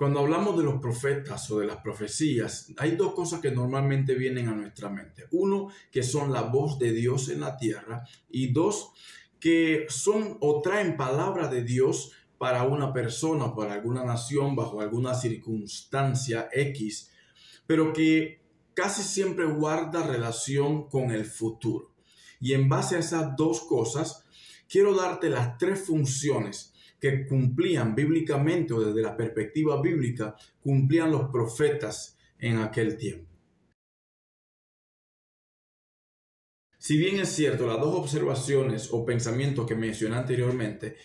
Cuando hablamos de los profetas o de las profecías, hay dos cosas que normalmente vienen a nuestra mente. Uno, que son la voz de Dios en la tierra y dos, que son o traen palabra de Dios para una persona, para alguna nación, bajo alguna circunstancia X, pero que casi siempre guarda relación con el futuro. Y en base a esas dos cosas, quiero darte las tres funciones que cumplían bíblicamente o desde la perspectiva bíblica, cumplían los profetas en aquel tiempo. Si bien es cierto, las dos observaciones o pensamientos que mencioné anteriormente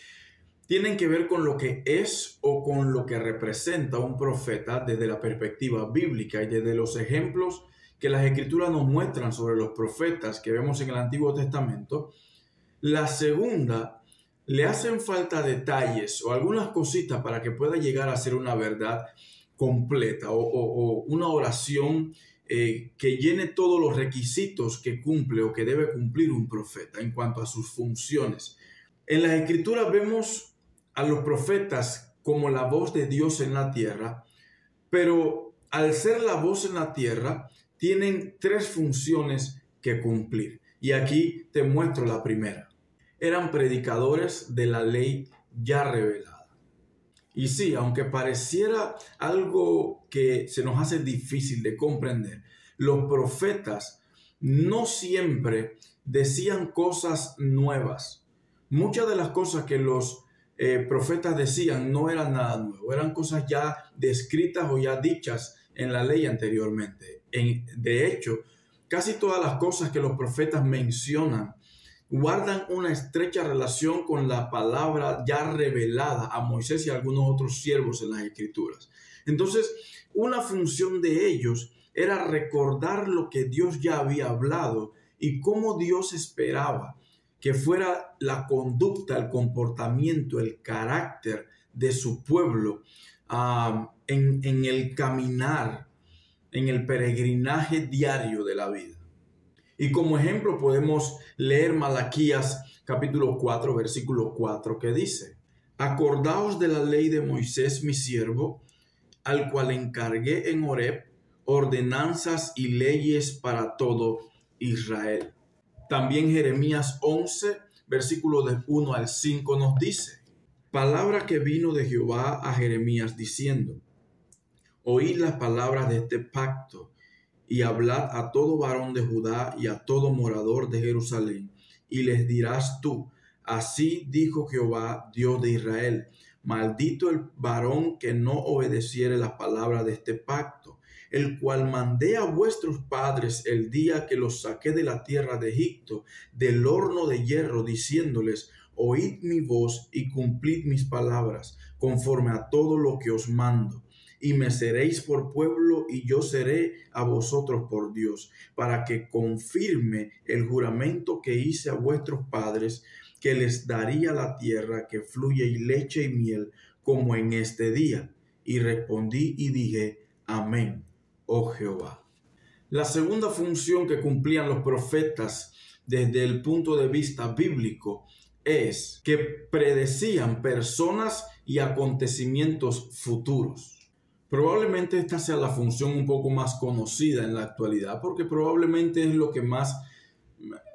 tienen que ver con lo que es o con lo que representa un profeta desde la perspectiva bíblica y desde los ejemplos que las escrituras nos muestran sobre los profetas que vemos en el Antiguo Testamento. La segunda le hacen falta detalles o algunas cositas para que pueda llegar a ser una verdad completa o, una oración eh, que llene todos los requisitos que cumple o que debe cumplir un profeta en cuanto a sus funciones. En las escrituras vemos a los profetas como la voz de Dios en la tierra, pero al ser la voz en la tierra, tienen tres funciones que cumplir. Y aquí te muestro la primera eran predicadores de la ley ya revelada. Y sí, aunque pareciera algo que se nos hace difícil de comprender, los profetas no siempre decían cosas nuevas. Muchas de las cosas que los eh, profetas decían no eran nada nuevo, eran cosas ya descritas o ya dichas en la ley anteriormente. En, de hecho, casi todas las cosas que los profetas mencionan guardan una estrecha relación con la palabra ya revelada a Moisés y a algunos otros siervos en las escrituras. Entonces, una función de ellos era recordar lo que Dios ya había hablado y cómo Dios esperaba que fuera la conducta, el comportamiento, el carácter de su pueblo ah, en, en el caminar, en el peregrinaje diario de la vida. Y como ejemplo podemos leer Malaquías capítulo 4, versículo 4, que dice, Acordaos de la ley de Moisés mi siervo, al cual encargué en Horeb ordenanzas y leyes para todo Israel. También Jeremías 11, versículo de 1 al 5 nos dice, Palabra que vino de Jehová a Jeremías diciendo, Oíd las palabras de este pacto y hablad a todo varón de Judá y a todo morador de Jerusalén, y les dirás tú, así dijo Jehová, Dios de Israel, maldito el varón que no obedeciere la palabra de este pacto, el cual mandé a vuestros padres el día que los saqué de la tierra de Egipto, del horno de hierro, diciéndoles, oíd mi voz y cumplid mis palabras, conforme a todo lo que os mando y me seréis por pueblo y yo seré a vosotros por Dios, para que confirme el juramento que hice a vuestros padres, que les daría la tierra que fluye y leche y miel, como en este día. Y respondí y dije, Amén, oh Jehová. La segunda función que cumplían los profetas desde el punto de vista bíblico es que predecían personas y acontecimientos futuros. Probablemente esta sea la función un poco más conocida en la actualidad, porque probablemente es lo que más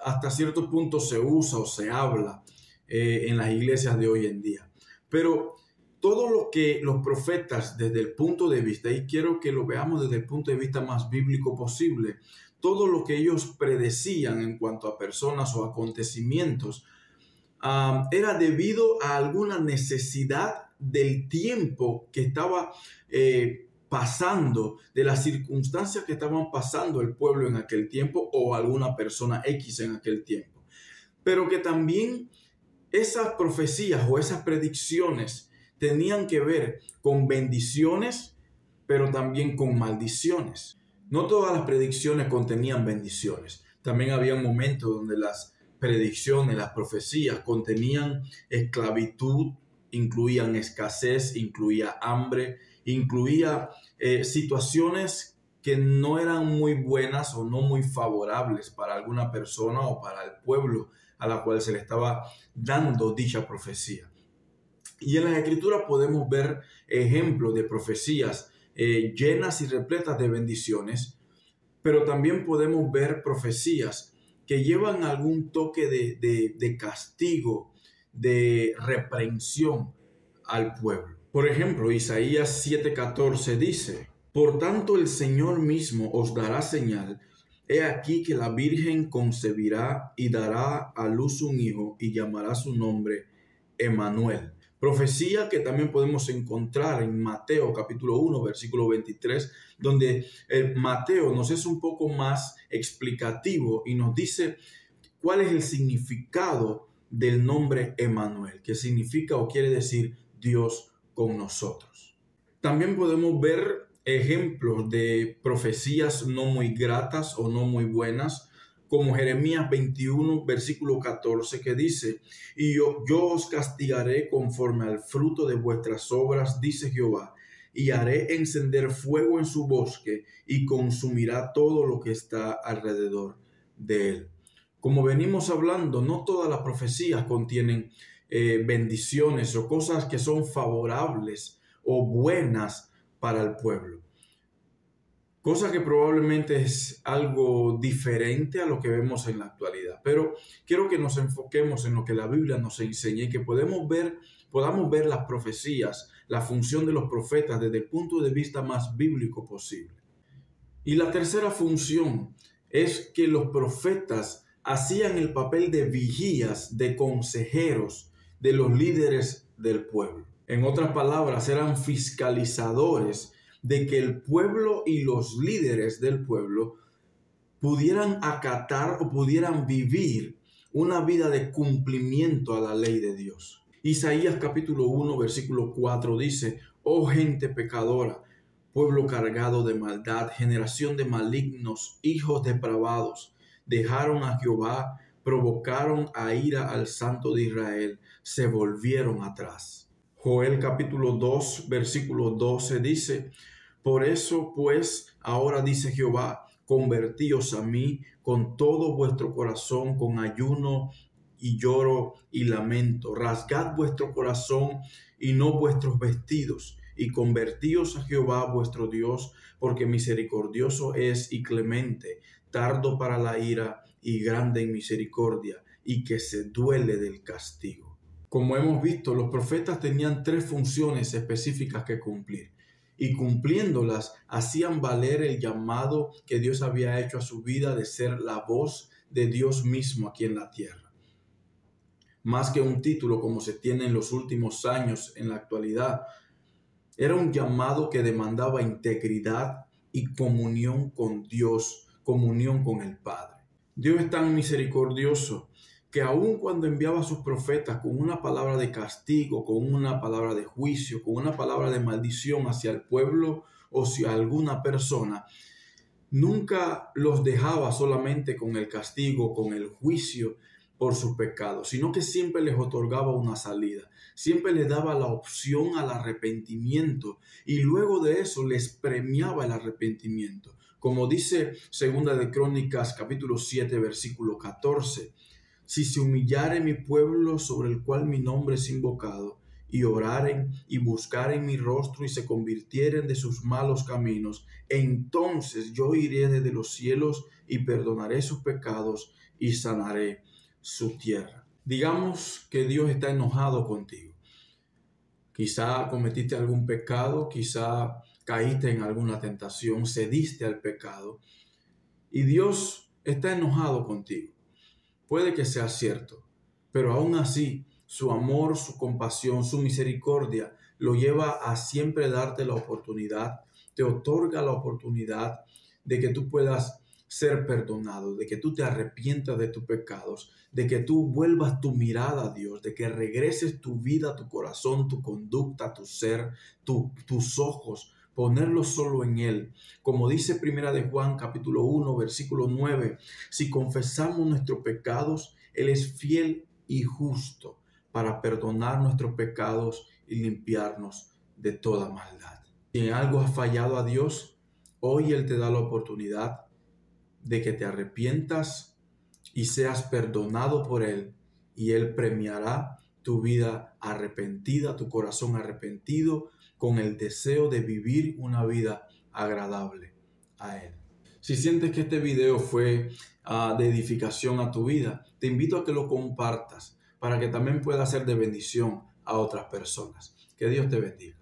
hasta cierto punto se usa o se habla eh, en las iglesias de hoy en día. Pero todo lo que los profetas desde el punto de vista, y quiero que lo veamos desde el punto de vista más bíblico posible, todo lo que ellos predecían en cuanto a personas o acontecimientos, ah, era debido a alguna necesidad del tiempo que estaba eh, pasando, de las circunstancias que estaban pasando el pueblo en aquel tiempo o alguna persona X en aquel tiempo. Pero que también esas profecías o esas predicciones tenían que ver con bendiciones, pero también con maldiciones. No todas las predicciones contenían bendiciones. También había momentos donde las predicciones, las profecías contenían esclavitud, incluían escasez, incluía hambre, incluía eh, situaciones que no eran muy buenas o no muy favorables para alguna persona o para el pueblo a la cual se le estaba dando dicha profecía. Y en las escrituras podemos ver ejemplos de profecías eh, llenas y repletas de bendiciones, pero también podemos ver profecías que llevan algún toque de, de castigo, de reprensión al pueblo. Por ejemplo, Isaías 7:14 dice, Por tanto el Señor mismo os dará señal, he aquí que la Virgen concebirá y dará a luz un hijo y llamará su nombre Emanuel. Profecía que también podemos encontrar en Mateo capítulo 1, versículo 23, donde el Mateo nos es un poco más explicativo y nos dice cuál es el significado del nombre Emanuel, que significa o quiere decir Dios con nosotros. También podemos ver ejemplos de profecías no muy gratas o no muy buenas, como Jeremías 21, versículo 14, que dice, y yo, yo os castigaré conforme al fruto de vuestras obras, dice Jehová, y haré encender fuego en su bosque y consumirá todo lo que está alrededor de él. Como venimos hablando, no todas las profecías contienen eh, bendiciones o cosas que son favorables o buenas para el pueblo. Cosa que probablemente es algo diferente a lo que vemos en la actualidad. Pero quiero que nos enfoquemos en lo que la Biblia nos enseña y que podemos ver, podamos ver las profecías, la función de los profetas desde el punto de vista más bíblico posible. Y la tercera función es que los profetas hacían el papel de vigías, de consejeros, de los líderes del pueblo. En otras palabras, eran fiscalizadores de que el pueblo y los líderes del pueblo pudieran acatar o pudieran vivir una vida de cumplimiento a la ley de Dios. Isaías capítulo 1 versículo 4 dice, oh gente pecadora, pueblo cargado de maldad, generación de malignos, hijos depravados, dejaron a Jehová, provocaron a ira al santo de Israel se volvieron atrás. Joel capítulo 2, versículo 12 dice, Por eso pues ahora dice Jehová, convertíos a mí con todo vuestro corazón, con ayuno y lloro y lamento. Rasgad vuestro corazón y no vuestros vestidos, y convertíos a Jehová vuestro Dios, porque misericordioso es y clemente, tardo para la ira y grande en misericordia, y que se duele del castigo. Como hemos visto, los profetas tenían tres funciones específicas que cumplir y cumpliéndolas hacían valer el llamado que Dios había hecho a su vida de ser la voz de Dios mismo aquí en la tierra. Más que un título como se tiene en los últimos años en la actualidad, era un llamado que demandaba integridad y comunión con Dios, comunión con el Padre. Dios es tan misericordioso que aun cuando enviaba a sus profetas con una palabra de castigo, con una palabra de juicio, con una palabra de maldición hacia el pueblo o hacia alguna persona, nunca los dejaba solamente con el castigo, con el juicio por sus pecados, sino que siempre les otorgaba una salida, siempre les daba la opción al arrepentimiento y luego de eso les premiaba el arrepentimiento. Como dice Segunda de Crónicas capítulo 7 versículo 14, si se humillare mi pueblo sobre el cual mi nombre es invocado, y oraren y buscaren mi rostro y se convirtieren de sus malos caminos, entonces yo iré desde los cielos y perdonaré sus pecados y sanaré su tierra. Digamos que Dios está enojado contigo. Quizá cometiste algún pecado, quizá caíste en alguna tentación, cediste al pecado y Dios está enojado contigo. Puede que sea cierto, pero aún así su amor, su compasión, su misericordia lo lleva a siempre darte la oportunidad, te otorga la oportunidad de que tú puedas ser perdonado, de que tú te arrepientas de tus pecados, de que tú vuelvas tu mirada a Dios, de que regreses tu vida, tu corazón, tu conducta, tu ser, tus ojos ponerlo solo en Él. Como dice Primera de Juan capítulo 1 versículo 9, si confesamos nuestros pecados, Él es fiel y justo para perdonar nuestros pecados y limpiarnos de toda maldad. Si en algo has fallado a Dios, hoy Él te da la oportunidad de que te arrepientas y seas perdonado por Él y Él premiará tu vida arrepentida, tu corazón arrepentido, con el deseo de vivir una vida agradable a Él. Si sientes que este video fue ah, de edificación a tu vida, te invito a que lo compartas para que también pueda ser de bendición a otras personas. Que Dios te bendiga.